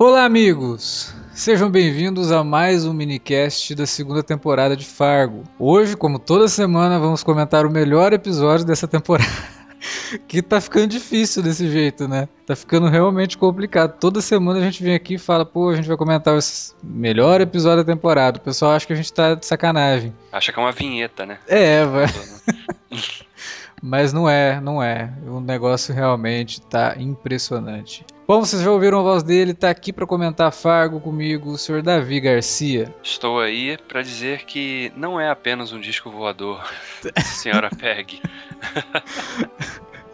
Olá, amigos! Sejam bem-vindos a mais um minicast da segunda temporada de Fargo. Hoje, como toda semana, vamos comentar o melhor episódio dessa temporada. que tá ficando difícil desse jeito, né? Tá ficando realmente complicado. Toda semana a gente vem aqui e fala, pô, a gente vai comentar o melhor episódio da temporada. O pessoal acha que a gente tá de sacanagem. Acha que é uma vinheta, né? É, vai. Mas não é, não é. O negócio realmente tá impressionante. Bom, vocês já ouviram a voz dele, tá aqui para comentar Fargo comigo, o senhor Davi Garcia. Estou aí para dizer que não é apenas um disco voador, senhora Peg.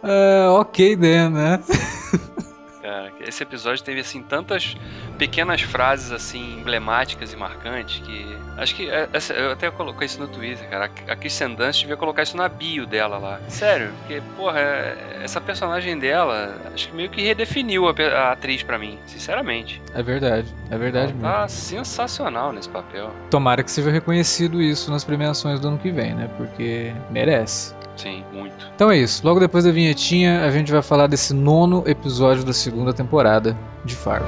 uh, ok, Dan, né? cara. Esse episódio teve assim tantas pequenas frases assim emblemáticas e marcantes que acho que é, eu até coloquei isso no Twitter, cara. A Kristen Dunst devia colocar isso na bio dela lá. Sério, porque porra, é, essa personagem dela, acho que meio que redefiniu a, a atriz para mim, sinceramente. É verdade, é verdade Ela mesmo. Tá sensacional nesse papel. Tomara que seja reconhecido isso nas premiações do ano que vem, né? Porque merece. Sim, muito. Então é isso. Logo depois da vinhetinha, a gente vai falar desse nono episódio da segunda temporada de Fargo.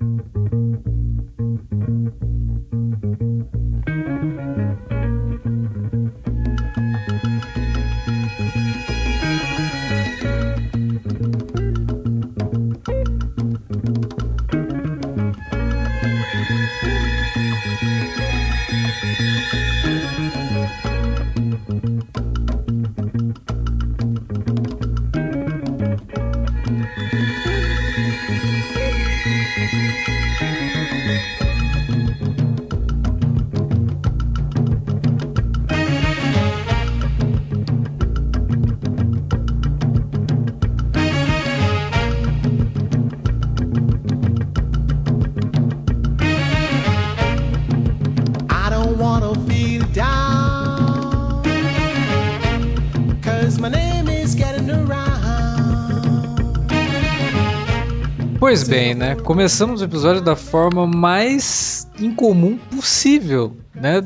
thank you Pois bem, né? Começamos o episódio da forma mais incomum possível, né?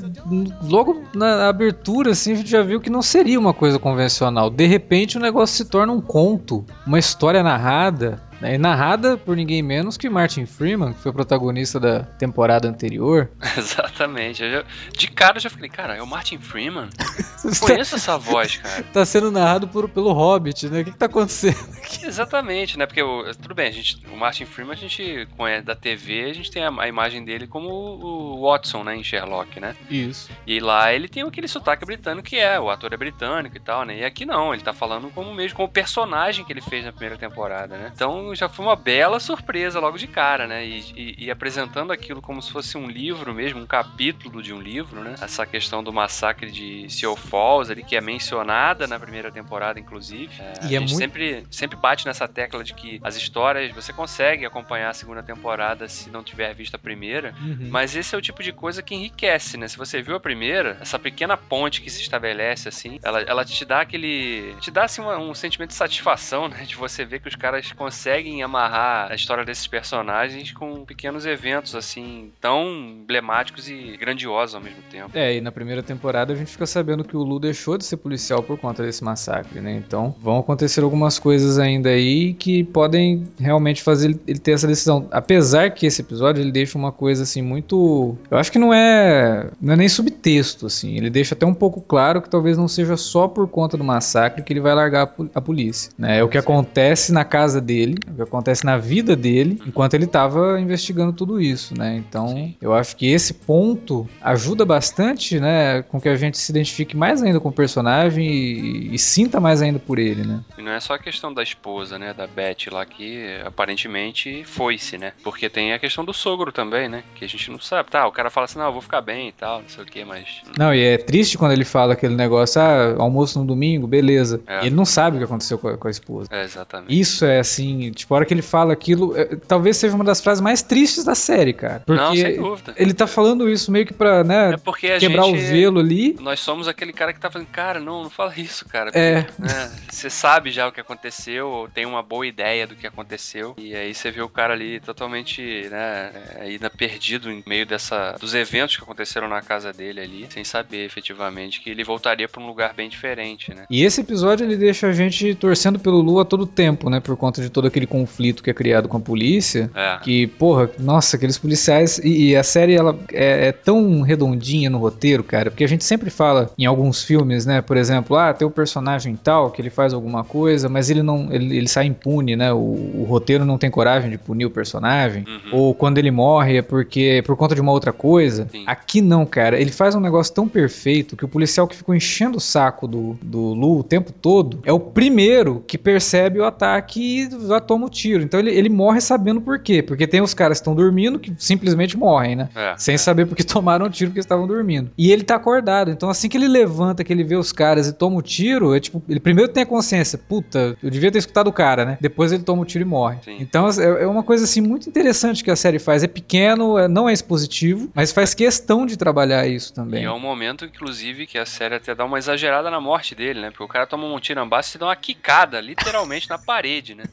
Logo na abertura, assim, a gente já viu que não seria uma coisa convencional. De repente, o negócio se torna um conto, uma história narrada, né? E narrada por ninguém menos que Martin Freeman, que foi o protagonista da temporada anterior. Exatamente. Já- de cara eu já falei, cara, é o Martin Freeman? Conheço essa voz, cara. Tá sendo narrado por, pelo Hobbit, né? O que, que tá acontecendo aqui? Exatamente, né? Porque o- tudo bem, a gente, o Martin Freeman a gente conhece da TV, a gente tem a, a imagem dele como o, o Watson, né, em Sherlock, né? Isso. E lá ele tem aquele sotaque britânico que é, o ator é britânico e tal, né? E aqui não, ele tá falando como mesmo como o personagem que ele fez na primeira temporada, né? Então já foi uma bela surpresa logo de cara, né? E, e- e apresentando aquilo como se fosse um livro mesmo, um capítulo de um livro, né? Essa questão do massacre de Seal Falls ali, que é mencionada na primeira temporada, inclusive. É, E a é gente muito- sempre, sempre bate nessa tecla de que as histórias, você consegue acompanhar a segunda temporada se não tiver visto a primeira, Uhum. mas esse é o tipo de coisa que enriquece, né? Se você viu a primeira, essa pequena ponte que se estabelece, assim, ela, ela te dá aquele. te dá, assim, um sentimento de satisfação, né? De você ver que os caras conseguem amarrar a história desses personagens com pequenos eventos, assim, tão emblemáticos e grandiosos ao mesmo tempo. É, e na primeira temporada a gente fica sabendo que o Lu deixou de ser policial por conta desse massacre, né? Então vão acontecer algumas coisas ainda aí que podem realmente fazer ele- ter essa decisão. Apesar que esse episódio ele deixa uma coisa assim muito. Eu acho que não é. Não é nem subtexto, assim. Ele deixa até um pouco claro que talvez não seja só por conta do massacre que ele vai largar a, po- a polícia. Né? É o que acontece na casa dele, o que acontece na vida dele, enquanto ele estava investigando tudo isso, né? Então Sim. eu acho que esse ponto ajuda bastante, né, com que a gente se identifique mais ainda com o personagem e, e sinta mais ainda por ele, né? E não é só a questão da esposa, né? Da Beth lá, que aparentemente foi-se, né? Porque tem a questão do sogro também, né? Que a gente não sabe. Tá, o cara fala assim, não, eu vou ficar bem e tal, não sei o que, mas. Não, e é triste quando ele fala aquele negócio, ah, almoço no domingo, beleza. É. E ele não sabe o que aconteceu com a, com a esposa. É, exatamente. Isso é assim, tipo, a hora que ele fala aquilo, é, talvez seja uma das frases mais tristes da série, cara. Porque Não, sem dúvida. ele tá falando isso meio que pra, né, É quebrar gente. o velo ali. Nós somos aquele cara que tá falando, cara, não, não fala isso, cara. É. né, Você sabe já o que aconteceu, ou tem uma boa ideia do que aconteceu. E aí você vê o cara ali totalmente, né, é, ainda perdido em meio dessa, dos eventos que aconteceram na casa dele ali, sem saber efetivamente que ele voltaria pra um lugar bem diferente, né? E esse episódio ele deixa a gente torcendo pelo Lu a todo tempo, né, por conta de todo aquele conflito que é criado com a polícia. É. Que, porra, nossa, aqueles policiais. E, e a série, ela é, é tão redondinha no roteiro, cara. Porque a gente sempre fala em alguns filmes, né? Por exemplo, ah, tem o personagem tal que ele faz alguma coisa, mas ele não. Ele, ele sai impune, né? O, o roteiro não tem coragem de punir o personagem. Uhum. Ou quando ele morre é porque. por conta de uma outra coisa. Sim. Aqui não, cara. Ele faz um negócio tão perfeito que o policial que ficou enchendo o saco do, do Lu o tempo todo é o primeiro que percebe o ataque e já toma o tiro. Então ele, ele morre sabendo por quê. Porque tem os caras que estão dormindo que simplesmente morrem, né? É. Sem saber porque tomaram o tiro porque estavam dormindo. E ele tá acordado. Então assim que ele levanta, que ele vê os caras e toma o tiro, é tipo, ele primeiro tem a consciência, puta, eu devia ter escutado o cara, né? Depois ele toma o tiro e morre. Sim. Então é, é uma coisa assim muito interessante que a série faz. É pequeno, é- não é expositivo, mas faz questão de trabalhar isso E também. é um momento, inclusive, que a série até dá uma exagerada na morte dele, né? Porque o cara toma um tirambaço e dá uma quicada, literalmente, na parede, né?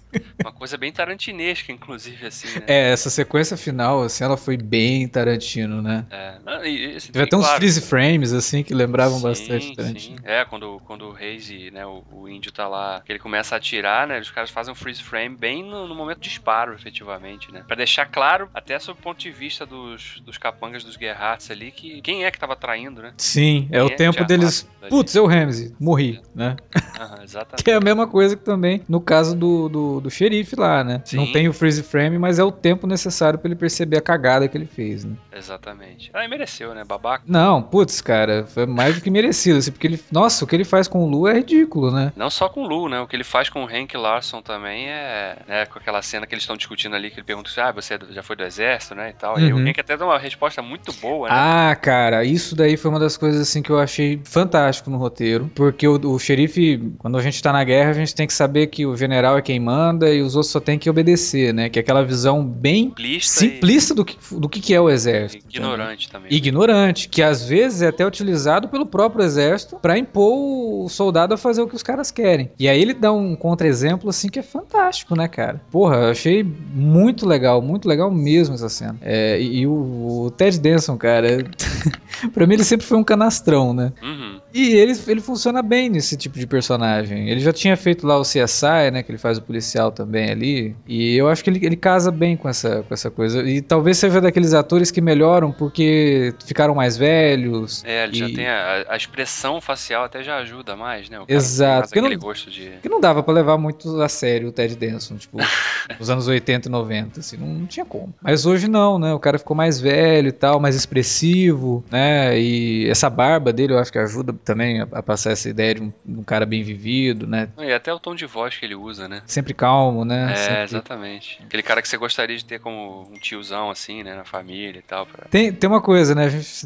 Uma coisa bem tarantinesca, inclusive, assim, né? É, essa sequência final, assim, ela foi bem Tarantino, né? É. Não, e- e- Teve até uns claro, freeze frames, assim, que lembravam sim, bastante sim. Tarantino. É, quando, quando o Reis né, o, o índio tá lá, que ele começa a atirar, né? Os caras fazem um freeze frame bem no, no momento do disparo, efetivamente, né? Pra deixar claro, até sob o ponto de vista dos, dos capangas dos Gerhards ali, que quem é que tava traindo, né? Sim, é o Quem tempo deles. Putz, eu Ramsey, morri, né? Aham, exatamente. Que é a mesma coisa que também no caso do, do, do xerife lá, né? Sim. Não tem o freeze frame, mas é o tempo necessário pra ele perceber a cagada que ele fez, né? Exatamente. Ah, e mereceu, né? Babaca. Não, putz, cara, foi mais do que merecido, assim, porque ele. Nossa, o que ele faz com o Lu é ridículo, né? Não só com o Lu, né? O que ele faz com o Hank Larson também é, né, com aquela cena que eles estão discutindo ali, que ele pergunta se, ah, você já foi do exército, né, e tal. E aí o Uhum. Hank até dá uma resposta muito boa, né? Ah, cara, isso daí foi uma das coisas assim que eu achei fantástico no roteiro, porque o, o xerife, quando a gente tá na guerra, a gente tem que saber que o general é quem manda e os outros só tem que obedecer, né? Que é aquela visão bem Simplista, simplista do que, do que é o e exército. ignorante também. ignorante, que às vezes é até utilizado pelo próprio exército pra impor o soldado a fazer o que os caras querem. E aí ele dá um contra-exemplo assim que é fantástico, né, cara? Porra, eu achei muito legal, muito legal mesmo essa cena. É, e e o, o Ted Danson, cara, pra mim ele sempre foi um canastrão, né? Uhum. E ele, ele funciona bem nesse tipo de personagem. Ele já tinha feito lá o CSI, né? Que ele faz o policial também ali. E eu acho que ele, ele casa bem com essa, com essa coisa. E talvez seja daqueles atores que melhoram porque ficaram mais velhos. É, ele já E- tem a, a expressão facial até já ajuda mais, né? Exato, mais porque não- gosto de... Que não dava pra levar muito a sério o Ted Danson, tipo, nos anos 80 e 90, assim, não, não tinha como. Mas hoje não, né? O cara ficou mais velho e tal, mais expressivo, né? E essa barba dele eu acho que ajuda também a, passar essa ideia de um, um cara bem vivido, né? E até o tom de voz que ele usa, né? Sempre calmo, né? É, Sempre- exatamente. Aquele cara que você gostaria de ter como um tiozão, assim, né? Na família e tal. Pra... Tem, tem uma coisa, né? A gente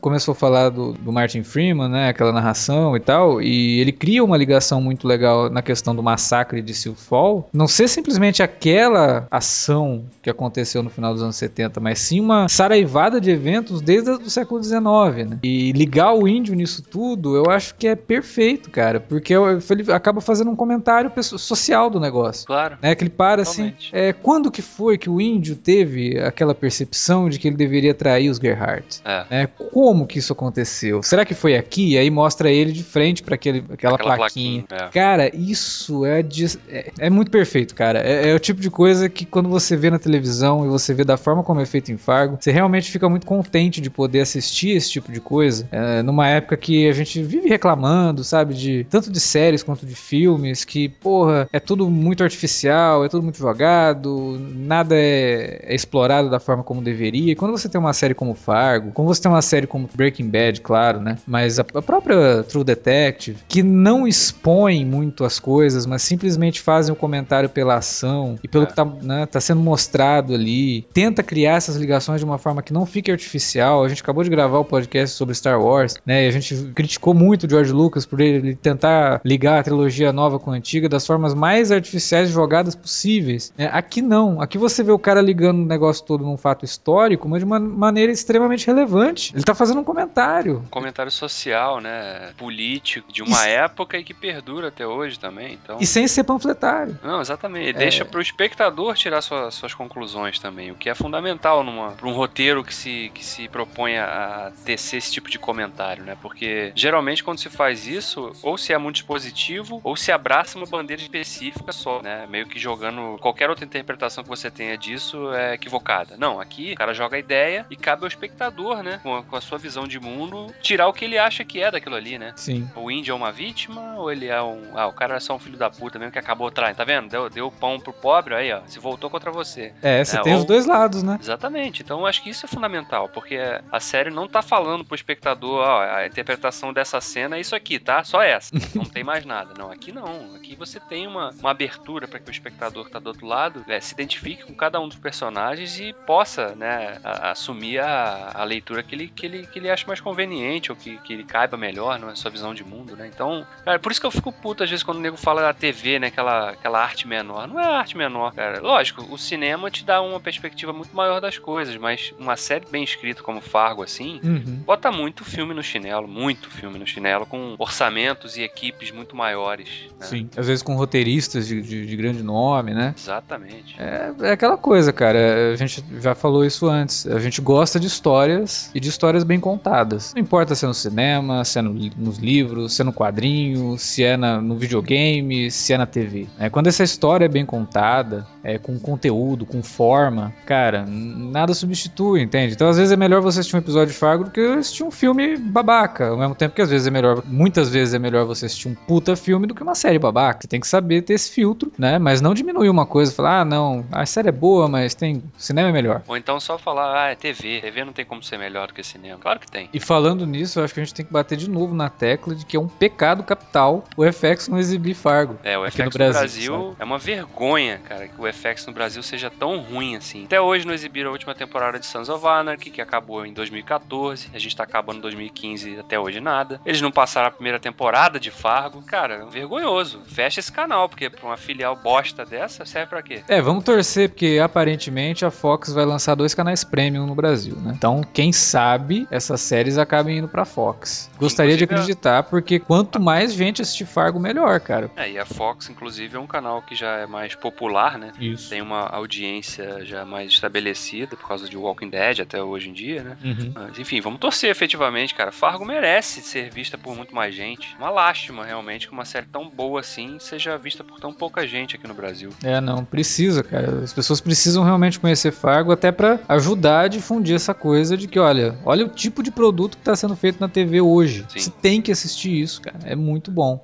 começou a falar do, do Martin Freeman, né? Aquela narração e tal. E ele cria uma ligação muito legal na questão do massacre de Sioux Fall. Não ser simplesmente aquela ação que aconteceu no final dos anos 70, mas sim uma saraivada de eventos desde o século XIX, né? E ligar o índio nisso tudo, eu acho que é perfeito, cara. Porque ele acaba fazendo um comentário social do negócio Claro. né? Que ele para assim. Totalmente. É, quando que foi que o índio teve aquela percepção de que ele deveria trair os Gerhardt? É. É, como que isso aconteceu? Será que foi aqui? E aí mostra ele de frente para aquela Aquela plaquinha. plaquinha, é. Cara, isso é, de- é, é muito perfeito, cara. É, é o tipo de coisa que quando você vê na televisão e você vê da forma como é feito em Fargo, você realmente fica muito contente de poder assistir esse tipo de coisa. é, numa época que a gente gente vive reclamando, sabe? De tanto de séries quanto de filmes, que, porra, é tudo muito artificial, é tudo muito jogado, nada é, é explorado da forma como deveria. E quando você tem uma série como Fargo, como você tem uma série como Breaking Bad, claro, né? Mas a, a própria True Detective, que não expõe muito as coisas, mas simplesmente fazem o comentário pela ação e pelo É. que tá, né, tá sendo mostrado ali, tenta criar essas ligações de uma forma que não fique artificial. A gente acabou de gravar o podcast sobre Star Wars, né? E a gente criticou muito o George Lucas por ele tentar ligar a trilogia nova com a antiga das formas mais artificiais e jogadas possíveis. né? Aqui não. Aqui você vê o cara ligando o negócio todo num fato histórico, mas de uma maneira extremamente relevante. Ele tá fazendo um comentário. Um comentário social, né? Político, de uma época e que perdura até hoje também. Então. E sem ser panfletário. Não, exatamente. É. deixa pro espectador tirar sua- suas conclusões também, o que é fundamental numa, pra um roteiro que se, que se propõe a tecer esse tipo de comentário, né? Porque geralmente quando se faz isso, ou se é muito expositivo, ou se abraça uma bandeira específica só, né? Meio que jogando qualquer outra interpretação que você tenha disso é equivocada. Não, aqui o cara joga a ideia e cabe ao espectador, né? Com a, com a sua visão de mundo, tirar o que ele acha que é daquilo ali, né? Sim. O índio é uma vítima ou ele é um. Ah, o cara é só um filho da puta mesmo que acabou traindo. Tá vendo? Deu, deu pão pro pobre, aí, ó. Se voltou contra você. É, você É, tem ou- os dois lados, né? Exatamente. Então acho que isso é fundamental, porque a série não tá falando pro espectador, ó, a interpretação dessa cena é isso aqui, tá? Só essa. Não tem mais nada. Não, aqui não. Aqui você tem uma, uma abertura para que o espectador que tá do outro lado é, se identifique com cada um dos personagens e possa, né, a- assumir a, a leitura que ele, que, ele, que ele acha mais conveniente ou que, que ele caiba melhor na sua visão de mundo, né? Então, cara, por isso que eu fico puto às vezes quando o nego fala da TV, né, aquela, aquela arte menor. Não é arte menor, cara. Lógico, o cinema te dá uma perspectiva muito maior das coisas, mas uma série bem escrita como Fargo, assim, Uhum. bota muito filme no chinelo, muito filme no chinelo, com orçamentos e equipes muito maiores. né? Sim. Às vezes com roteiristas de, de- de grande nome, né? Exatamente. É, é aquela coisa, cara. A gente já falou isso antes. A gente gosta de histórias e de histórias bem contadas. Não importa se é no cinema, se é no nos livros, se é no quadrinho, se é na- no videogame, se é na TV. É, quando essa história é bem contada, é, com conteúdo, com forma, cara, nada substitui, entende? Então às vezes é melhor você assistir um episódio de Fargo do que assistir um filme babaca. Ao mesmo tempo que às vezes é melhor, muitas vezes é melhor você assistir um puta filme do que uma série babaca. Você tem que saber ter esse filtro, né? Mas não diminuir uma coisa, falar, ah, não, a série é boa, mas tem cinema é melhor. Ou então só falar, ah, é TV. TV não tem como ser melhor do que cinema. Claro que tem. E falando nisso, eu acho que a gente tem que bater de novo na tecla de que é um pecado capital o FX não exibir Fargo. É, o FX no no Brasil, Brasil, é uma vergonha, cara, que o FX no Brasil seja tão ruim assim. Até hoje não exibiram a última temporada de Sons of Anarchy, que acabou em 2014. A gente tá acabando em 2015 até hoje nada. Eles não passaram a primeira temporada de Fargo. Cara, vergonhoso. Fecha esse canal, porque pra uma filial bosta dessa, serve pra quê? É, vamos torcer, porque aparentemente a Fox vai lançar dois canais premium no Brasil, né? Então, quem sabe essas séries acabem indo pra Fox. Gostaria de Inclusive, a- acreditar, porque quanto mais gente assistir Fargo, melhor, cara. É, e a Fox, inclusive, é um canal que já é mais popular, né? Isso. Tem uma audiência já mais estabelecida por causa de Walking Dead até hoje em dia, né? Uhum. Mas, enfim, vamos torcer efetivamente, cara. Fargo merece ser vista por muito mais gente. Uma lástima, realmente, que uma série tão boa assim seja vista por tão pouca gente aqui no Brasil. É, não, precisa, cara. As pessoas precisam realmente conhecer Fargo até pra ajudar a difundir essa coisa de que, olha, olha o tipo de produto que tá sendo feito na TV hoje. Sim. Você tem que assistir isso, cara. É muito bom.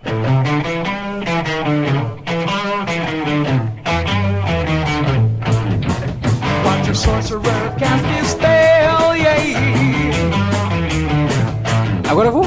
Watch your sorcerer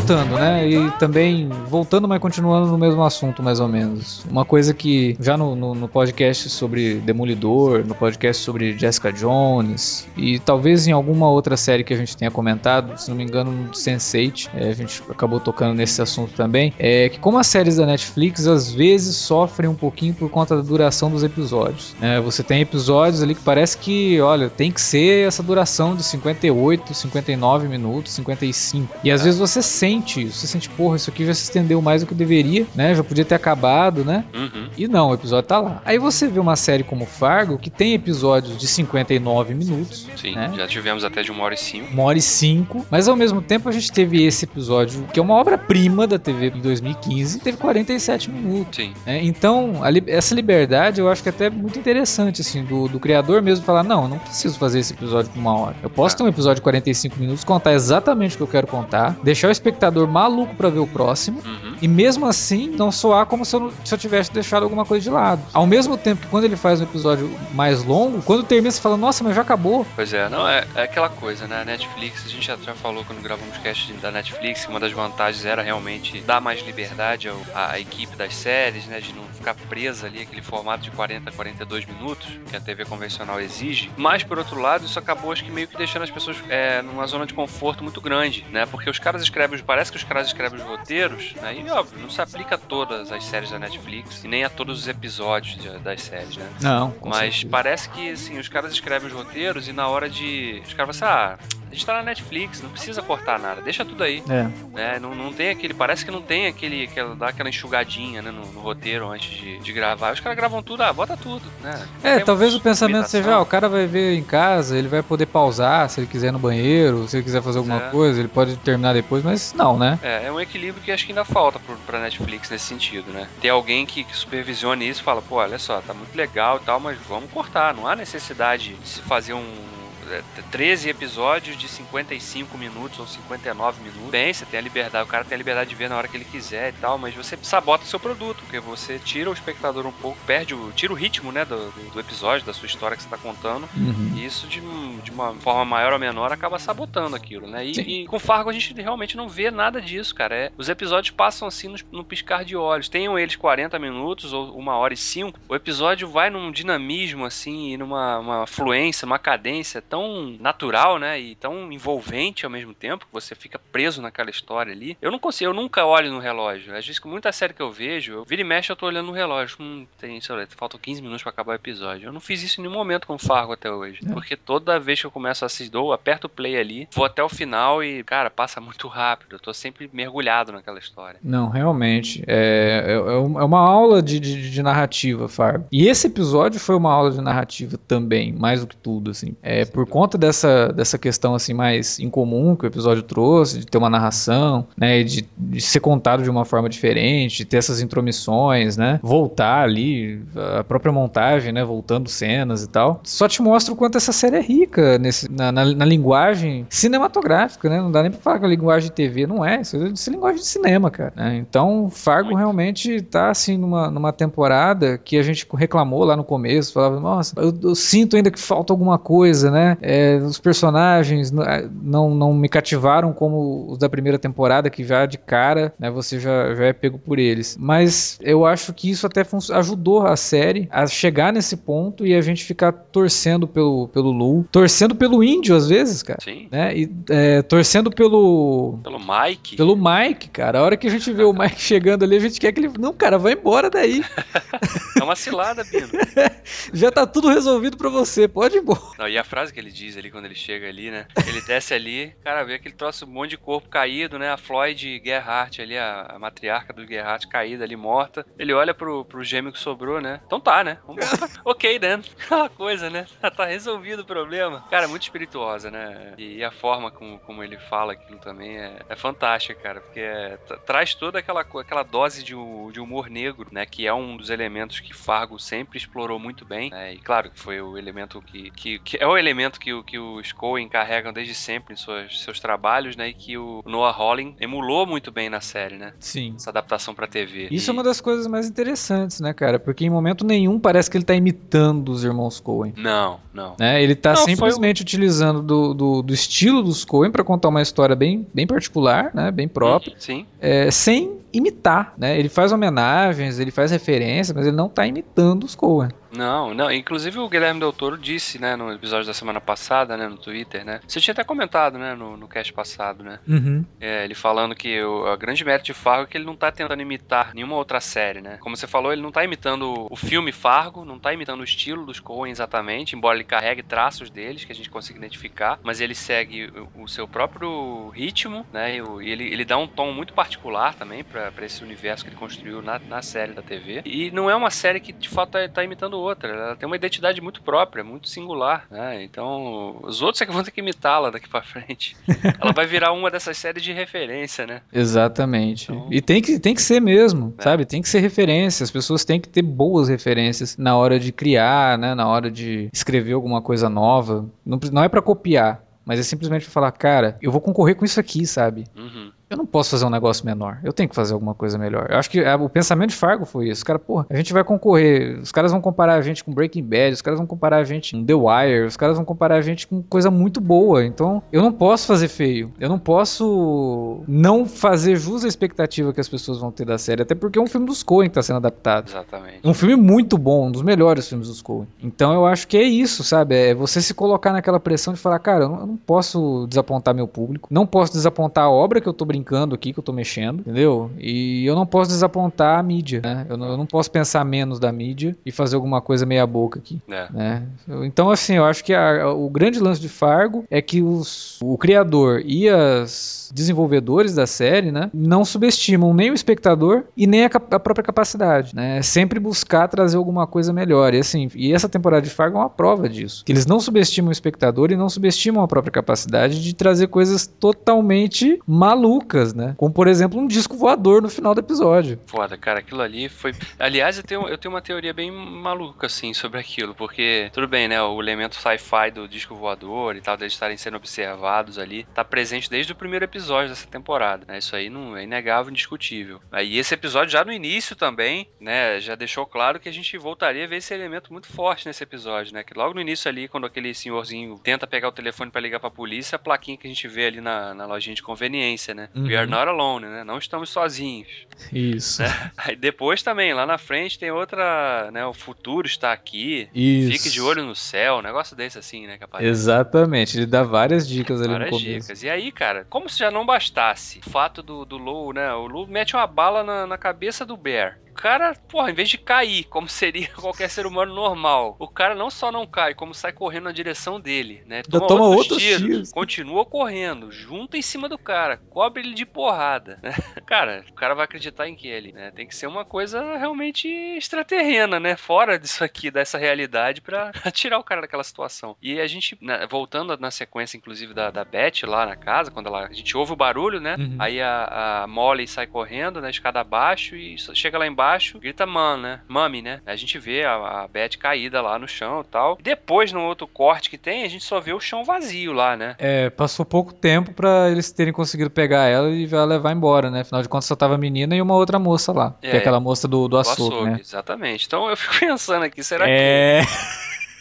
voltando, né? E também voltando, mas continuando no mesmo assunto, mais ou menos. Uma coisa que já no, no, no podcast sobre Demolidor, no podcast sobre Jessica Jones, e talvez em alguma outra série que a gente tenha comentado, se não me engano, no Sense8, é, a gente acabou tocando nesse assunto também, é que como as séries da Netflix às vezes sofrem um pouquinho por conta da duração dos episódios. né? você tem episódios ali que parece que, olha, tem que ser essa duração de 58, 59 minutos, 55. E às vezes você sente isso, você sente, porra, isso aqui já se estendeu mais do que deveria, né? Já podia ter acabado, né? Uhum. E não, o episódio tá lá. Aí você vê uma série como Fargo, que tem episódios de 59 minutos, Sim, né? já tivemos até de uma hora e cinco. uma hora e cinco, mas ao mesmo tempo a gente teve esse episódio, que é uma obra-prima da TV em 2015, teve 47 minutos. Sim. né? Então, li- essa liberdade eu acho que até é muito interessante, assim, do, do criador mesmo falar: não, eu não preciso fazer esse episódio com uma hora. Eu posso É. ter um episódio de 45 minutos, contar exatamente o que eu quero contar, deixar o espectador espectador maluco pra ver o próximo. Uhum. E mesmo assim, não soar como se eu, se eu tivesse deixado alguma coisa de lado. Ao mesmo tempo que quando ele faz um episódio mais longo, quando termina, você fala, nossa, mas já acabou. Pois é, não, é, é aquela coisa, né? A Netflix, a gente já, já falou quando gravamos cast da Netflix, que uma das vantagens era realmente dar mais liberdade à, à equipe das séries, né? De não ficar presa ali, aquele formato de 40, 42 minutos, que a TV convencional exige. Mas, por outro lado, isso acabou, acho que meio que deixando as pessoas é, numa zona de conforto muito grande, né? Porque os caras escrevem, parece que os caras escrevem os roteiros, né? E, óbvio, não se aplica a todas as séries da Netflix e nem a todos os episódios de- das séries, né? Não, com Mas certeza. parece que, assim, os caras escrevem os roteiros e na hora de. Os caras falam assim, ah, a gente tá na Netflix, não precisa cortar nada, deixa tudo aí. É. Né? Não, não tem aquele. Parece que não tem aquele. aquela, dá aquela enxugadinha né, no, no roteiro antes de, de gravar. Os caras gravam tudo, ah, bota tudo, né? É, talvez o pensamento seja, ah, o cara vai ver em casa, ele vai poder pausar se ele quiser no banheiro, se ele quiser fazer alguma é. coisa, ele pode terminar depois, mas não, né? É, é um equilíbrio que acho que ainda falta pro, pra Netflix nesse sentido, né? Ter alguém que, que supervisione isso e fala, pô, olha só, tá muito legal e tal, mas vamos cortar. Não há necessidade de se fazer um. É, 13 episódios de 55 minutos ou 59 minutos. Bem, você tem a liberdade, o cara tem a liberdade de ver na hora que ele quiser e tal, mas você sabota o seu produto, porque você tira o espectador um pouco, perde o. tira o ritmo, né, do, do- episódio, da sua história que você tá contando. Uhum. E isso, de, de uma forma maior ou menor, acaba sabotando aquilo, né? E, e com Fargo a gente realmente não vê nada disso, cara. É, os episódios passam assim no, no piscar de olhos. Tenham eles 40 minutos ou uma hora e cinco. O episódio vai num dinamismo, assim, e numa uma fluência, uma cadência tão natural, né? E tão envolvente ao mesmo tempo, que você fica preso naquela história ali. Eu não consigo, eu nunca olho no relógio. Às vezes, com muita série que eu vejo, eu vira e mexe, eu tô olhando no relógio. Hum, tem, sei lá, faltam 15 minutos pra acabar o episódio. Eu não fiz isso em nenhum momento com Fargo até hoje. É. Porque toda vez que eu começo a assistir, eu aperto o play ali, vou até o final e, cara, passa muito rápido. Eu tô sempre mergulhado naquela história. Não, realmente. É, é, é é uma aula de, de, de narrativa, Fargo. E esse episódio foi uma aula de narrativa também, mais do que tudo, assim. É, por conta dessa, dessa questão, assim, mais incomum que o episódio trouxe, de ter uma narração, né, de, de ser contado de uma forma diferente, de ter essas intromissões, né, voltar ali, a própria montagem, né, voltando cenas e tal, só te mostra o quanto essa série é rica nesse, na, na, na linguagem cinematográfica, né, não dá nem pra falar que a linguagem de TV não é, isso é isso é linguagem de cinema, cara. né? Então, Fargo Muito. realmente tá, assim, numa, numa temporada que a gente reclamou lá no começo, falava, nossa, eu, eu sinto ainda que falta alguma coisa, né, é, os personagens ah, não, não me cativaram como os da primeira temporada, que já de cara, né, você já, já é pego por eles. Mas eu acho que isso até ajudou a série a chegar nesse ponto e a gente ficar torcendo pelo, pelo Lu, torcendo pelo índio às vezes, cara. Sim. Né? E é, torcendo pelo. Pelo Mike. Pelo Mike, cara. A hora que a gente vê o Mike chegando ali, a gente quer que ele. Não, cara, vai embora daí. É uma cilada, Bino. Já tá tudo resolvido pra você. Pode ir embora. Não, e a frase que ele diz ali quando ele chega ali, né? Ele desce ali, cara, vê aquele troço, um monte de corpo caído, né? A Floyd Gerhardt ali, a, a matriarca do Gerhardt caída ali, morta. Ele olha pro, pro gêmeo que sobrou, né? Então tá, né? Vamos ok, né? Aquela coisa, né? Tá resolvido o problema. Cara, muito espirituosa, né? E, a forma como, como ele fala aquilo também é, é fantástica, cara. Porque é- tra- traz toda aquela, aquela dose de, de humor negro, né? Que é um dos elementos que Fargo sempre explorou muito bem. né? E claro que foi o elemento que, que, que é o elemento que, o- que os Coen carregam desde sempre em suas, seus trabalhos, né? E que o Noah Hawley emulou muito bem na série, né? Sim. Essa adaptação pra TV. Isso E- é uma das coisas mais interessantes, né, cara? Porque em momento nenhum parece que ele tá imitando os irmãos Coen. Não, não. Né? Ele tá Não, foi simplesmente utilizando do, do, do estilo dos Coen pra contar uma história bem, bem particular, né? Bem própria, Sim. é, sem imitar, né? Ele faz homenagens, ele faz referências, mas ele não tá imitando os Coen. Não, não. Inclusive o Guilherme Del Toro disse, né, no episódio da semana passada, né, no Twitter, né? Você tinha até comentado, né, no, no cast passado, né? Uhum. É, ele falando que o a grande mérito de Fargo é que ele não tá tentando imitar nenhuma outra série, né? Como você falou, ele não tá imitando o filme Fargo, não tá imitando o estilo dos Coen exatamente, embora ele carregue traços deles que a gente consiga identificar, mas ele segue o, o seu próprio ritmo, né? E, ele, ele dá um tom muito particular também pra pra esse universo que ele construiu na, na série da TV. E não é uma série que de fato tá, tá imitando outra, ela tem uma identidade muito própria, muito singular, né? Então, os outros é que vão ter que imitá-la daqui pra frente. ela vai virar uma dessas séries de referência, né? Exatamente. Então- E tem que, tem que ser mesmo, É. sabe? Tem que ser referência. As pessoas têm que ter boas referências na hora de criar, né? Na hora de escrever alguma coisa nova. Não, não é pra copiar, mas é simplesmente pra falar, cara, eu vou concorrer com isso aqui, sabe? Uhum. Eu não posso fazer um negócio menor. Eu tenho que fazer alguma coisa melhor. Eu acho que é, o pensamento de Fargo foi isso. Cara, porra, a gente vai concorrer. Os caras vão comparar a gente com Breaking Bad, os caras vão comparar a gente com The Wire, os caras vão comparar a gente com coisa muito boa. Então, eu não posso fazer feio. Eu não posso não fazer jus à expectativa que as pessoas vão ter da série. Até porque é um filme dos Coen que tá sendo adaptado. Exatamente. Um filme muito bom, um dos melhores filmes dos Coen. Então eu acho que é isso, sabe? É você se colocar naquela pressão de falar, cara, eu não, eu não posso desapontar meu público, não posso desapontar a obra que eu tô brincando aqui, que eu tô mexendo, entendeu? E eu não posso desapontar a mídia, né? Eu não, eu não posso pensar menos da mídia e fazer alguma coisa meia boca aqui, É. né? Então, assim, eu acho que a- o grande lance de Fargo é que os, o criador e as desenvolvedores da série, né, não subestimam nem o espectador e nem a, a própria capacidade, né? É sempre buscar trazer alguma coisa melhor. E assim, e essa temporada de Fargo é uma prova disso. Que eles não subestimam o espectador e não subestimam a própria capacidade de trazer coisas totalmente malucas, né? Como por exemplo, um disco voador no final do episódio. Foda, cara, aquilo ali foi. Aliás, eu tenho, eu tenho uma teoria bem maluca, assim, sobre aquilo, porque, tudo bem, né? O elemento sci-fi do disco voador e tal, deles estarem sendo observados ali, tá presente desde o primeiro episódio dessa temporada, né? Isso aí não é inegável, indiscutível. Aí esse episódio, já no início também, né, já deixou claro que a gente voltaria a ver esse elemento muito forte nesse episódio, né? Que logo no início ali, quando aquele senhorzinho tenta pegar o telefone pra ligar pra polícia, a plaquinha que a gente vê ali na, na lojinha de conveniência, né? We are Uhum. not alone, né? Não estamos sozinhos. Isso. Aí depois também, lá na frente tem outra, né? O futuro está aqui. Isso. Fique de olho no céu, um negócio desse assim, né? Exatamente, ele dá várias dicas ali Várias no começo. dicas. E aí, cara, como se já não bastasse o fato do, do Lou, né? O Lou mete uma bala na, na cabeça do Bear. O cara, porra, em vez de cair, como seria qualquer ser humano normal, o cara não só não cai, como sai correndo na direção dele, né? Ainda toma outros tiros, tiros. continua correndo, junta em cima do cara, cobre ele de porrada, né? Cara, o cara vai acreditar em que ele, né? Tem que ser uma coisa realmente extraterrena, né? Fora disso aqui, dessa realidade, pra tirar o cara daquela situação. E a gente, né, voltando na sequência, inclusive, da, da Beth lá na casa, quando ela, a gente ouve o barulho, né? Uhum. Aí a, a Molly sai correndo na escada abaixo e chega lá embaixo, grita man, né? Mami, né? A gente vê a, a Beth caída lá no chão e tal. Depois, no outro corte que tem, a gente só vê o chão vazio lá, né? É, passou pouco tempo pra eles terem conseguido pegar ela e ela levar embora, né? Afinal de contas só tava a menina e uma outra moça lá. Que é É. aquela moça do, do Do açougue, né? exatamente. Então eu fico pensando aqui, será que.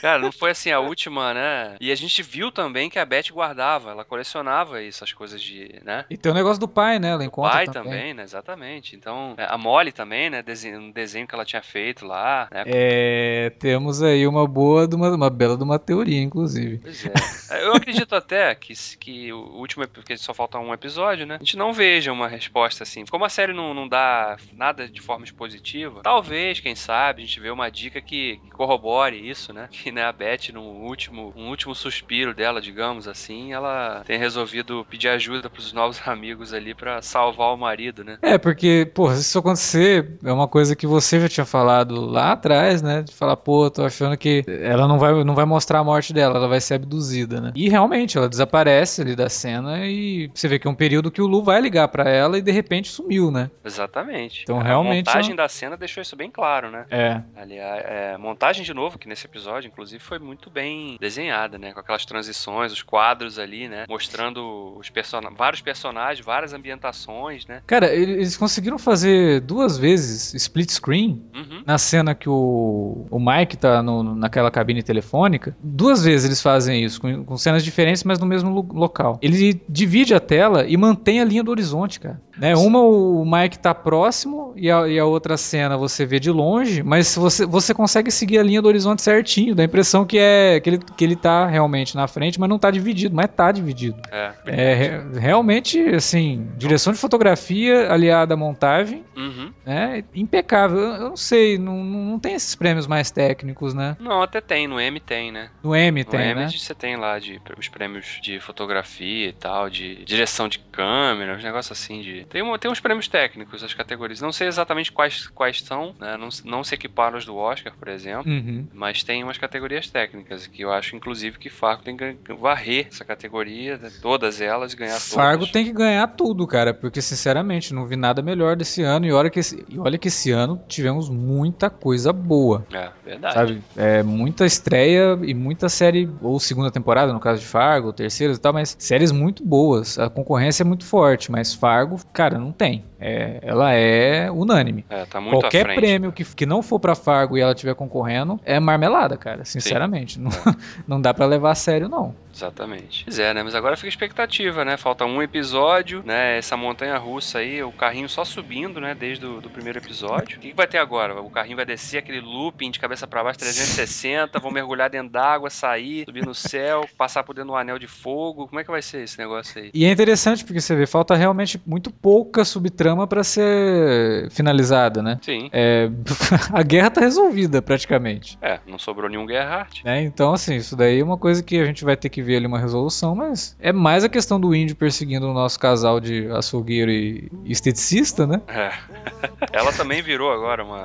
É. Cara, não foi assim a última, né? E a gente viu também que a Beth guardava, ela colecionava essas coisas de, né? E tem o negócio do pai, né? Ela O encontra pai também. também, né? Exatamente. Então, é, a Molly também, né? Desenho, um desenho que ela tinha feito lá, né? É, temos aí uma boa, uma, uma bela de uma teoria, inclusive. Pois é. Eu acredito até que, que o último, porque só falta um episódio, né? A gente não veja uma resposta assim. Como a série não, não dá nada de forma expositiva, talvez, quem sabe, a gente vê uma dica que, que corrobore isso, né? Que né, a Beth, no último, um último suspiro dela, digamos assim, ela tem resolvido pedir ajuda pros novos amigos ali pra salvar o marido, né? É, porque, porra, se isso acontecer, é uma coisa que você já tinha falado lá atrás, né? De falar, pô, tô achando que ela não vai, não vai mostrar a morte dela, ela vai ser abduzida, né? E realmente, ela desaparece ali da cena e você vê que é um período que o Lu vai ligar pra ela e de repente sumiu, né? Exatamente. Então, a realmente, montagem da cena deixou isso bem claro, né? É. Aliás, é, montagem de novo, que nesse episódio, inclusive, foi muito bem desenhada, né? Com aquelas transições, os quadros ali, né? Mostrando os person vários personagens, várias ambientações, né? Cara, ele- eles conseguiram fazer duas vezes split screen Uhum. na cena que o, o Mike tá no- naquela cabine telefônica, duas vezes eles fazem isso, com, com cenas diferentes, mas no mesmo lo- local. Ele divide a tela e mantém a linha do horizonte, cara. Né? Uma o Mike tá próximo e a, e a outra cena você vê de longe, mas você, você consegue seguir a linha do horizonte certinho, dá a impressão que, é, que, ele, que ele tá realmente na frente, mas não tá dividido, mas tá dividido. É. É re- realmente, assim, direção de fotografia aliada à montagem, Uhum. né? Impecável. Eu, eu não sei, não, não tem esses prêmios mais técnicos, né? Não, até tem, no M tem, né? No M No tem, M né? você tem lá de, os prêmios de fotografia e tal, de direção de câmera, uns negócios assim de. Tem, um- tem uns prêmios técnicos, as categorias. Não sei exatamente quais, quais são, né? Não, não se equiparam aos do Oscar, por exemplo. Uhum. Mas tem umas categorias técnicas, que eu acho, inclusive, que Fargo tem que varrer essa categoria, né, todas elas, e ganhar Fargo todas. tem que ganhar tudo, cara, porque sinceramente não vi nada melhor desse ano e olha que esse, e olha que esse ano tivemos muita coisa boa. É, verdade. Sabe? É, muita estreia e muita série, ou segunda temporada, no caso de Fargo, ou terceiras e tal, mas séries muito boas. A concorrência é muito forte, mas Fargo, cara, não tem. É, ela é unânime. É, tá muito Qualquer frente. prêmio que, que não for pra Fargo e ela estiver concorrendo é marmelada, cara, sinceramente. Não, não dá pra levar a sério, não. Exatamente. Pois é, né? Mas agora fica a expectativa, né? Falta um episódio, né? Essa montanha russa aí, o carrinho só subindo, né? Desde o do primeiro episódio. O que, que vai ter agora? O carrinho vai descer aquele looping de cabeça pra baixo, 360, vão mergulhar dentro d'água, sair, subir no céu, passar por dentro do anel de fogo. Como é que vai ser esse negócio aí? E é interessante porque você vê, falta realmente muito pouca subtrama pra ser finalizada, né? Sim. É, a guerra tá resolvida praticamente. É, não sobrou nenhum Gerhardt. né? Então, assim, isso daí é uma coisa que a gente vai ter que ver ali uma resolução, mas é mais a questão do índio perseguindo o nosso casal de açougueiro e esteticista, né? É. Ela também virou agora uma.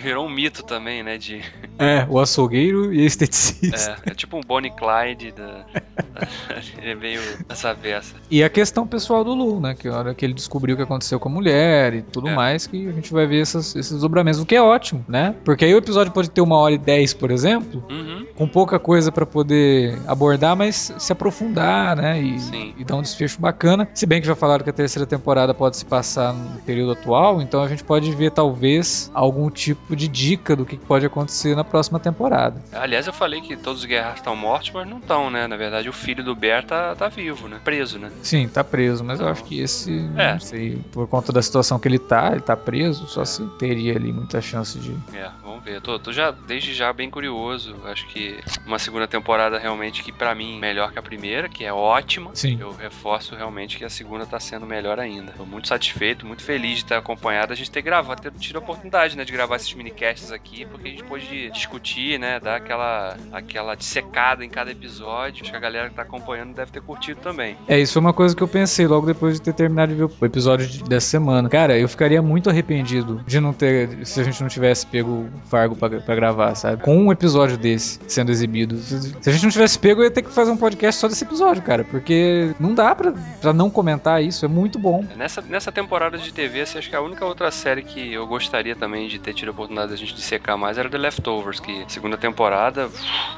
Virou um mito também, né? De. É, o açougueiro e esteticista. É, é tipo um Bonnie Clyde da. Ele é meio essa peça. E a questão pessoal do Lu, né? Que a hora que ele descobriu o que aconteceu com a mulher e tudo É. mais, que a gente vai ver essas- esses desdobramentos, o que é ótimo, né? Porque aí o episódio pode ter uma hora e dez, por exemplo, Uhum. com pouca coisa pra poder abordar, mas se aprofundar, né? E, e dar um desfecho bacana. Se bem que já falaram que a terceira temporada pode se passar no período atual, então a gente pode ver talvez algum tipo de dica do que pode acontecer na próxima temporada. Aliás, eu falei que todos os guerreiros estão mortos, mas não estão, né? Na verdade, o filho do Bear tá, tá vivo, né? Preso, né? Sim, tá preso, mas eu acho que esse, É. não sei, por conta da situação que ele tá, ele tá preso, só se teria ali muita chance de. É, vamos ver. Eu tô, tô já, desde já bem curioso. Acho que uma segunda temporada realmente que pra mim melhor que a primeira, que é ótima. Sim. Eu reforço realmente que a segunda tá sendo melhor ainda. Tô muito satisfeito, muito feliz de ter acompanhado, a gente ter gravado, ter tido a oportunidade, né, de gravar esses minicasts aqui, porque a gente pôde discutir, né, dar aquela, aquela dissecada em cada episódio. Acho que a galera que tá acompanhando deve ter curtido também. É, isso foi uma coisa que eu pensei logo depois de ter terminado de ver o episódio de- dessa semana. Cara, eu ficaria muito arrependido de não ter. Se a gente não tivesse pego o Fargo pra, pra gravar, sabe? Com um episódio desse sendo exibido. Se a gente não tivesse pego, eu ia ter que fazer um podcast só desse episódio, cara. Porque não dá pra, pra não comentar isso. É muito bom. Nessa, nessa temporada de TV, assim, acho que a única outra série que eu gostaria também de ter tido a oportunidade da gente dissecar mais era The Leftovers, que segunda temporada,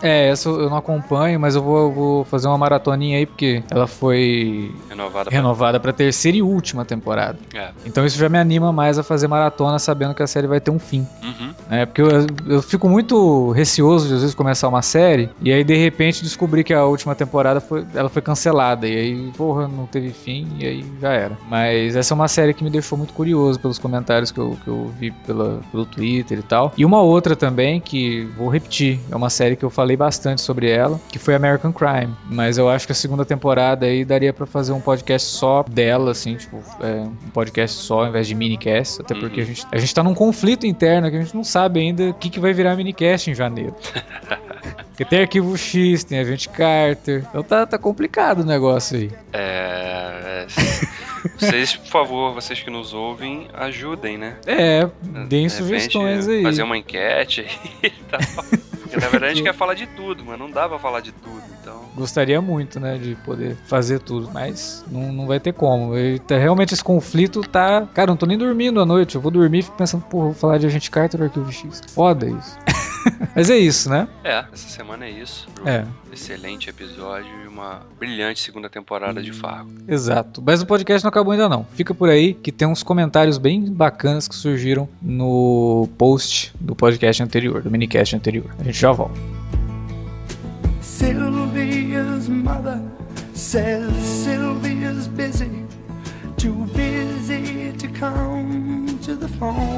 É, essa eu não acompanho, mas eu vou, eu vou fazer uma maratoninha aí, porque ela foi renovada pra... renovada pra terceira e última temporada. É. Então isso já me anima mais a fazer maratona sabendo que a série vai ter um fim. Uhum. né? porque eu, eu fico muito receoso de às vezes começar uma série e aí de repente descobrir que a última temporada foi, ela foi cancelada e aí, porra, não teve fim e aí já era. Mas essa é uma série que me deixou muito curioso pelos comentários que eu, que eu vi pela, pelo Twitter e tal. E uma outra também que vou repetir, é uma série que eu falei bastante sobre ela, que foi American Crime. Mas eu acho que a segunda temporada aí daria pra fazer um podcast só dela, assim, tipo, é, um podcast só ao invés de minicast, até porque Uhum. a gente, a gente tá num conflito interno que a gente não sabe ainda o que, que vai virar minicast em janeiro. Porque tem arquivo X, tem Agente Carter. Então tá, tá complicado o negócio aí. É, vocês, por favor, vocês que nos ouvem, ajudem, né? É, De deem repente, sugestões aí. Fazer uma enquete aí e tal. Porque na verdade a gente quer falar de tudo, mas não dá pra falar de tudo, então. Gostaria muito, né, de poder fazer tudo, mas não, não vai ter como. E tá- realmente esse conflito tá. Cara, eu não tô nem dormindo à noite. Eu vou dormir e fico pensando, porra, vou falar de Agente Carter ou Arquivo X. Foda isso. mas é isso, né? É, essa semana é isso. Bruno. É. Excelente episódio e uma brilhante segunda temporada de Fargo. Exato. Mas o podcast não acabou ainda não. Fica por aí que tem uns comentários bem bacanas que surgiram no post do podcast anterior, do minicast anterior. A gente já volta. Sylvia's mother says Sylvia's busy, too busy to come to the phone.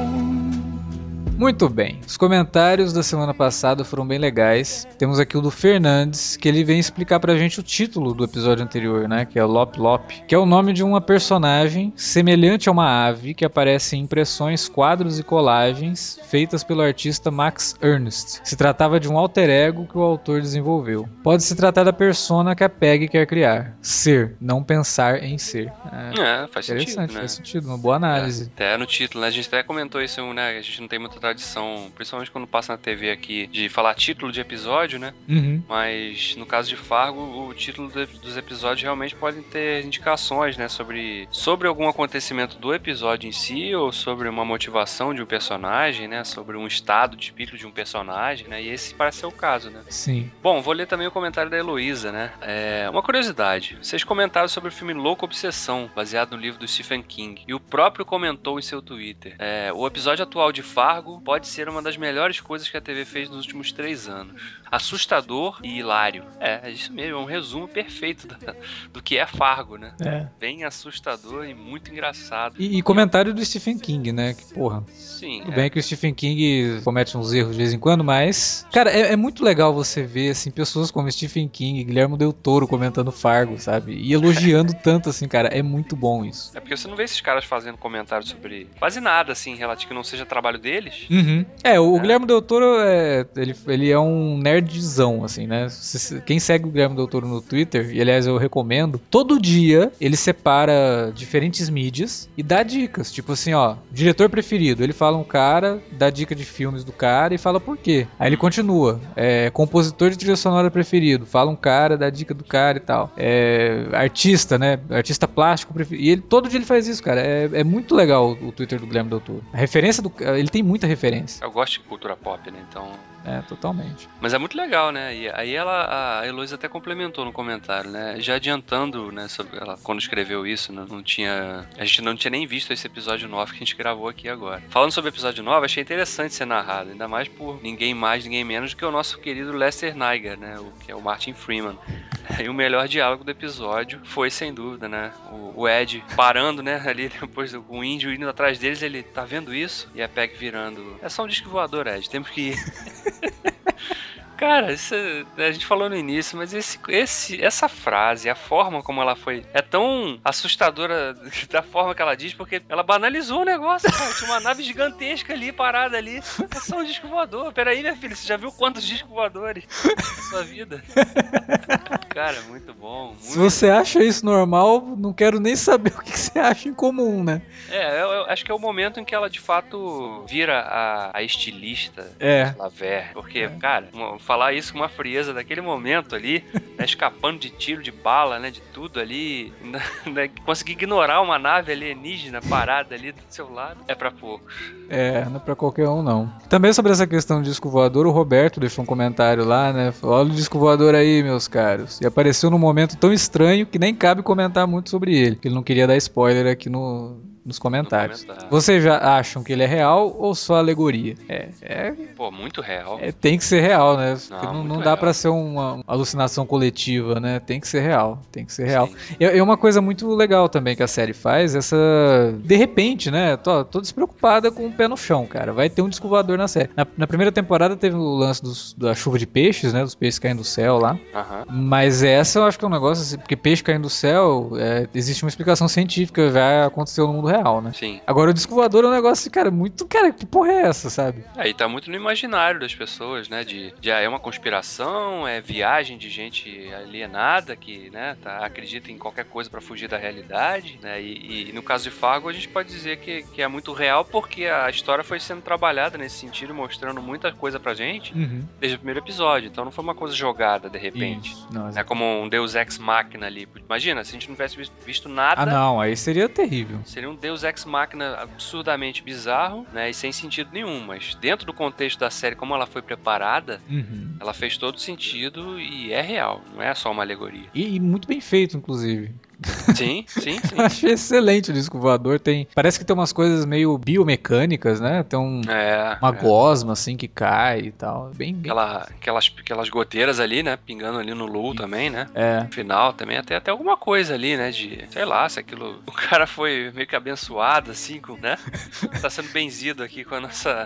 Muito bem. Os comentários da semana passada foram bem legais. Temos aqui o do Fernandes, que ele vem explicar pra gente o título do episódio anterior, né? Que é o Lop Lop, que é o nome de uma personagem semelhante a uma ave que aparece em impressões, quadros e colagens feitas pelo artista Max Ernst. Se tratava de um alter ego que o autor desenvolveu. Pode se tratar da persona que a Peg quer criar. Ser, não pensar em ser. É, É, faz sentido, interessante, né? faz sentido. Uma boa análise. Até no título, né? A gente até comentou isso, né? A gente não tem muita tradição, principalmente quando passa na TV aqui, de falar título de episódio, né? Uhum. Mas no caso de Fargo, o título de- dos episódios realmente podem ter indicações, né? Sobre, sobre algum acontecimento do episódio em si, ou sobre uma motivação de um personagem, né? Sobre um estado de espírito de um personagem, né? E esse parece ser o caso, né? Sim. Bom, vou ler também o comentário da Heloísa, né? É, uma curiosidade. Vocês comentaram sobre o filme Louco Obsessão, baseado no livro do Stephen King. E o próprio comentou em seu Twitter. É, o episódio atual de Fargo pode ser uma das melhores coisas que a TV fez nos últimos três anos. Assustador e hilário. É, é isso mesmo, é um resumo perfeito da- do que é Fargo, né? É. Bem assustador e muito engraçado. E, e comentário do Stephen King, né? Que, porra, Sim, tudo é. bem que o Stephen King comete uns erros de vez em quando, mas. Cara, é, é muito legal você ver, assim, pessoas como Stephen King, Guilherme Del Toro comentando Fargo, sabe? E elogiando tanto, assim, cara. É muito bom isso. É porque você não vê esses caras fazendo comentários sobre quase nada, assim, relativo que não seja trabalho deles. Uhum. É, o É. Guilherme Del Toro é, ele, ele é um nerdzão, assim, né? Quem segue o Guilherme Del Toro no Twitter, e aliás eu recomendo, todo dia ele separa diferentes mídias e dá dicas. Tipo assim, ó, diretor preferido. Ele fala um cara, dá dica de filmes do cara e fala por quê. Aí ele continua. É, compositor de trilha sonora preferido. Fala um cara, dá dica do cara e tal. É, artista, né? Artista plástico preferido. E ele, todo dia ele faz isso, cara. É, é muito legal o, Twitter do Guilherme Del Toro. A referência do. Ele tem muita referência. Eu gosto de cultura pop, né? Então. É, totalmente. Mas é muito legal, né? E aí ela, a Heloísa até complementou no comentário, né? Já adiantando, né? Sobre ela, quando escreveu isso, né, não tinha. A gente não tinha nem visto esse episódio novo que a gente gravou aqui agora. Falando sobre o episódio novo, achei interessante ser narrado, ainda mais por ninguém mais, ninguém menos do que o nosso querido Lester Niger, né? O, que é o Martin Freeman. E o melhor diálogo do episódio foi, sem dúvida, né? O, o Ed parando, né? Ali depois do o índio indo atrás deles, ele tá vendo isso? E a Peg virando. É só um disco voador, Ed. Temos que ir. Cara, isso, é- a gente falou no início, mas esse, esse, essa frase, a forma como ela foi, é tão assustadora da forma que ela diz, porque ela banalizou o negócio, cara. Tinha uma nave gigantesca ali, parada ali. É só um disco voador. Peraí, minha filha, você já viu quantos discos voadores na sua vida? Cara, muito bom. Muito... Se você acha isso normal, não quero nem saber o que você acha em comum, né? É, eu, eu acho que é o momento em que ela de fato vira a, a estilista É. Laver. Porque, cara, uma- falar isso com uma frieza daquele momento ali, né, escapando de tiro, de bala, né, de tudo ali, né, conseguir ignorar uma nave alienígena parada ali do seu lado, é pra poucos. É, não é pra qualquer um, não. Também sobre essa questão de disco voador, o Roberto deixou um comentário lá, né? Falou, Olha o disco voador aí, meus caros. E apareceu num momento tão estranho que nem cabe comentar muito sobre ele. Ele não queria dar spoiler aqui no, nos comentários. comentário. Vocês já acham que ele é real ou só alegoria? É, é, Pô, muito real. é, tem que ser real, né? Não, não, não dá pra ser uma, alucinação coletiva, né? Tem que ser real, tem que ser real. Sim. E é uma coisa muito legal também que a série faz, essa. De repente, né? Tô, tô despreocupada com o pé no chão, cara. Vai ter um disco voador na série. Na, na primeira temporada teve o lance dos- da chuva de peixes, né? Dos peixes caindo do céu lá. Aham. Mas essa eu acho que é um negócio assim, porque peixe caindo do céu, é, existe uma explicação científica, já aconteceu no mundo real, né? Sim. Agora o disco voador é um negócio, cara, muito. Cara, que porra é essa, sabe? Aí tá muito no imaginário das pessoas, né? De, de ah, é uma conspiração, é viagem de gente alienada que, né, tá, acredita em qualquer coisa pra fugir da realidade, né? E, e no caso de Fargo a gente pode dizer que, que é muito real porque a história foi sendo trabalhada nesse sentido, mostrando muita coisa pra gente Uhum. desde o primeiro episódio. Então não foi uma coisa jogada de repente. Isso. Não, É como um Deus Ex Machina ali. Imagina, se a gente não tivesse visto, visto nada. Ah, não, aí seria terrível. Seria um Deus Ex Machina absurdamente bizarro, né? E sem sentido nenhum. Mas dentro do contexto da série, como ela foi preparada, Uhum. ela fez todo sentido e é real. Não é só uma alegoria. E, e muito bem feito, inclusive. Sim, sim, sim. Achei excelente o disco voador. Tem, parece que tem umas coisas meio biomecânicas, né? Tem um, É. uma é. gosma assim que cai e tal. Bem, bem. Aquela, aquelas, aquelas goteiras ali, né? Pingando ali no Lu também, né? É. No final também até, até alguma coisa ali, né? De, sei lá, se aquilo. O cara foi meio que abençoado, assim, com, né? Tá sendo benzido aqui com a nossa.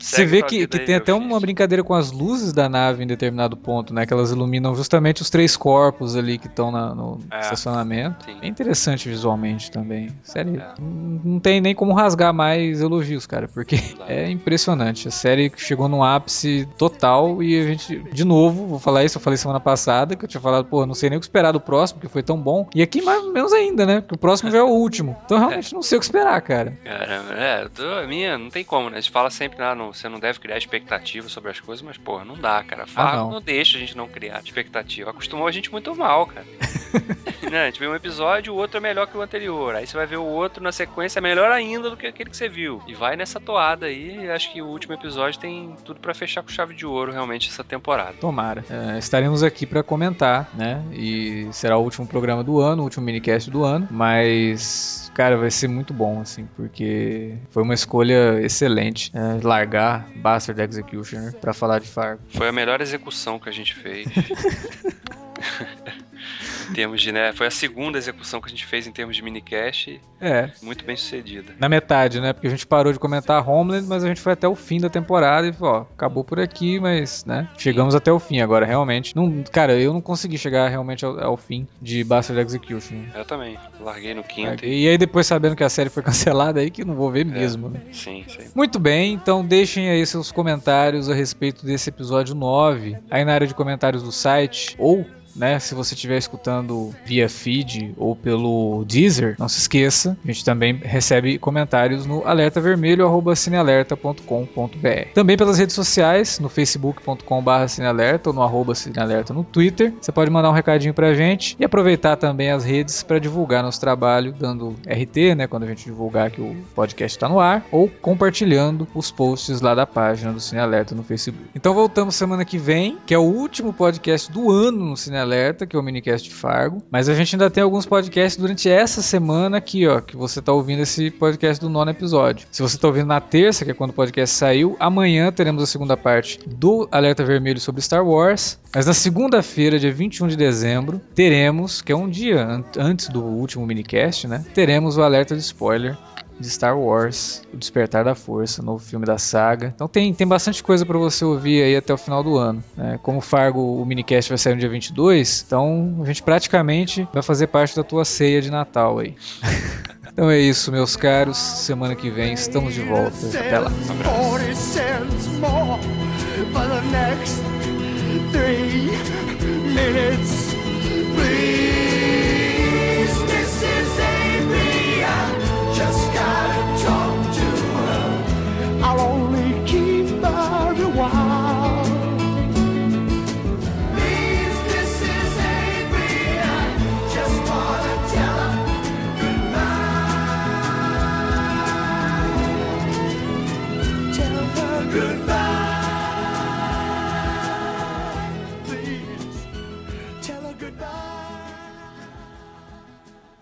Você Segue vê que, que aí, tem até filho. uma brincadeira com as luzes da nave em determinado ponto, né? Que elas iluminam justamente os três corpos ali que estão no É. estacionamento. Sim. É interessante visualmente também. Série, É. não tem nem como rasgar mais elogios, cara, porque é impressionante. A série chegou num ápice total e a gente, de novo, vou falar isso, eu falei semana passada, que eu tinha falado, pô, não sei nem o que esperar do próximo, porque foi tão bom. E aqui mais ou menos ainda, né? Porque o próximo já é o último. Então realmente não sei o que esperar, cara. Caramba, é, tô- a minha não tem como, né? A gente fala sempre, ah, não, você não deve criar expectativa sobre as coisas, mas, porra, não dá, cara. Fargo não. não. deixa a gente não criar expectativa. Acostumou a gente muito mal, cara. né? A gente vê um episódio, o outro é melhor que o anterior. Aí você vai ver o outro na sequência, é melhor ainda do que aquele que você viu. E vai nessa toada aí. Acho que o último episódio tem tudo pra fechar com chave de ouro, realmente, essa temporada. Tomara. É, estaremos aqui pra comentar, né? E será o último programa do ano, o último minicast do ano. Mas, cara, vai ser muito bom, assim, porque foi uma escolha excelente. é, largar Bastard Executioner pra falar de Fargo. Foi a melhor execução que a gente fez. em termos de, né? Foi a segunda execução que a gente fez em termos de minicast. É, Muito bem sucedida. na metade, né? Porque a gente parou de comentar Homeland, mas a gente foi até o fim da temporada e falou, ó, acabou por aqui, mas, né? Chegamos até o fim agora, realmente. Não, cara, eu não consegui chegar realmente ao, ao fim de Bastard Execution. Eu também. Larguei no quinto. e- E aí depois sabendo que a série foi cancelada aí que não vou ver mesmo, né? Sim, sim. Muito bem, então deixem aí seus comentários a respeito desse episódio 9 aí na área de comentários do site ou né, se você estiver escutando via feed ou pelo Deezer, não se esqueça, a gente também recebe comentários no alertavermelho@cinealerta.com.br. Também pelas redes sociais, no facebook.com.br cinealerta ou no arroba cinealerta no Twitter. Você pode mandar um recadinho pra gente e aproveitar também as redes para divulgar nosso trabalho, dando RT, né, quando a gente divulgar que o podcast está no ar, ou compartilhando os posts lá da página do Cine Alerta no Facebook. Então voltamos semana que vem, que é o último podcast do ano no Cine Alerta, que é o minicast de Fargo, mas a gente ainda tem alguns podcasts durante essa semana aqui, ó, que você tá ouvindo esse podcast do nono episódio. Se você tá ouvindo na terça, que é quando o podcast saiu, amanhã teremos a segunda parte do Alerta Vermelho sobre Star Wars, mas na segunda-feira, dia 21 de dezembro, teremos, que é um dia an- antes do último minicast, né? Teremos o alerta de spoiler de Star Wars, O Despertar da Força, novo filme da saga. Então tem, tem bastante coisa pra você ouvir aí até o final do ano. né? Como o Fargo, o minicast vai sair no dia 22, então a gente praticamente vai fazer parte da tua ceia de Natal aí. então é isso, meus caros. Semana que vem estamos de volta. Até lá. 40 cents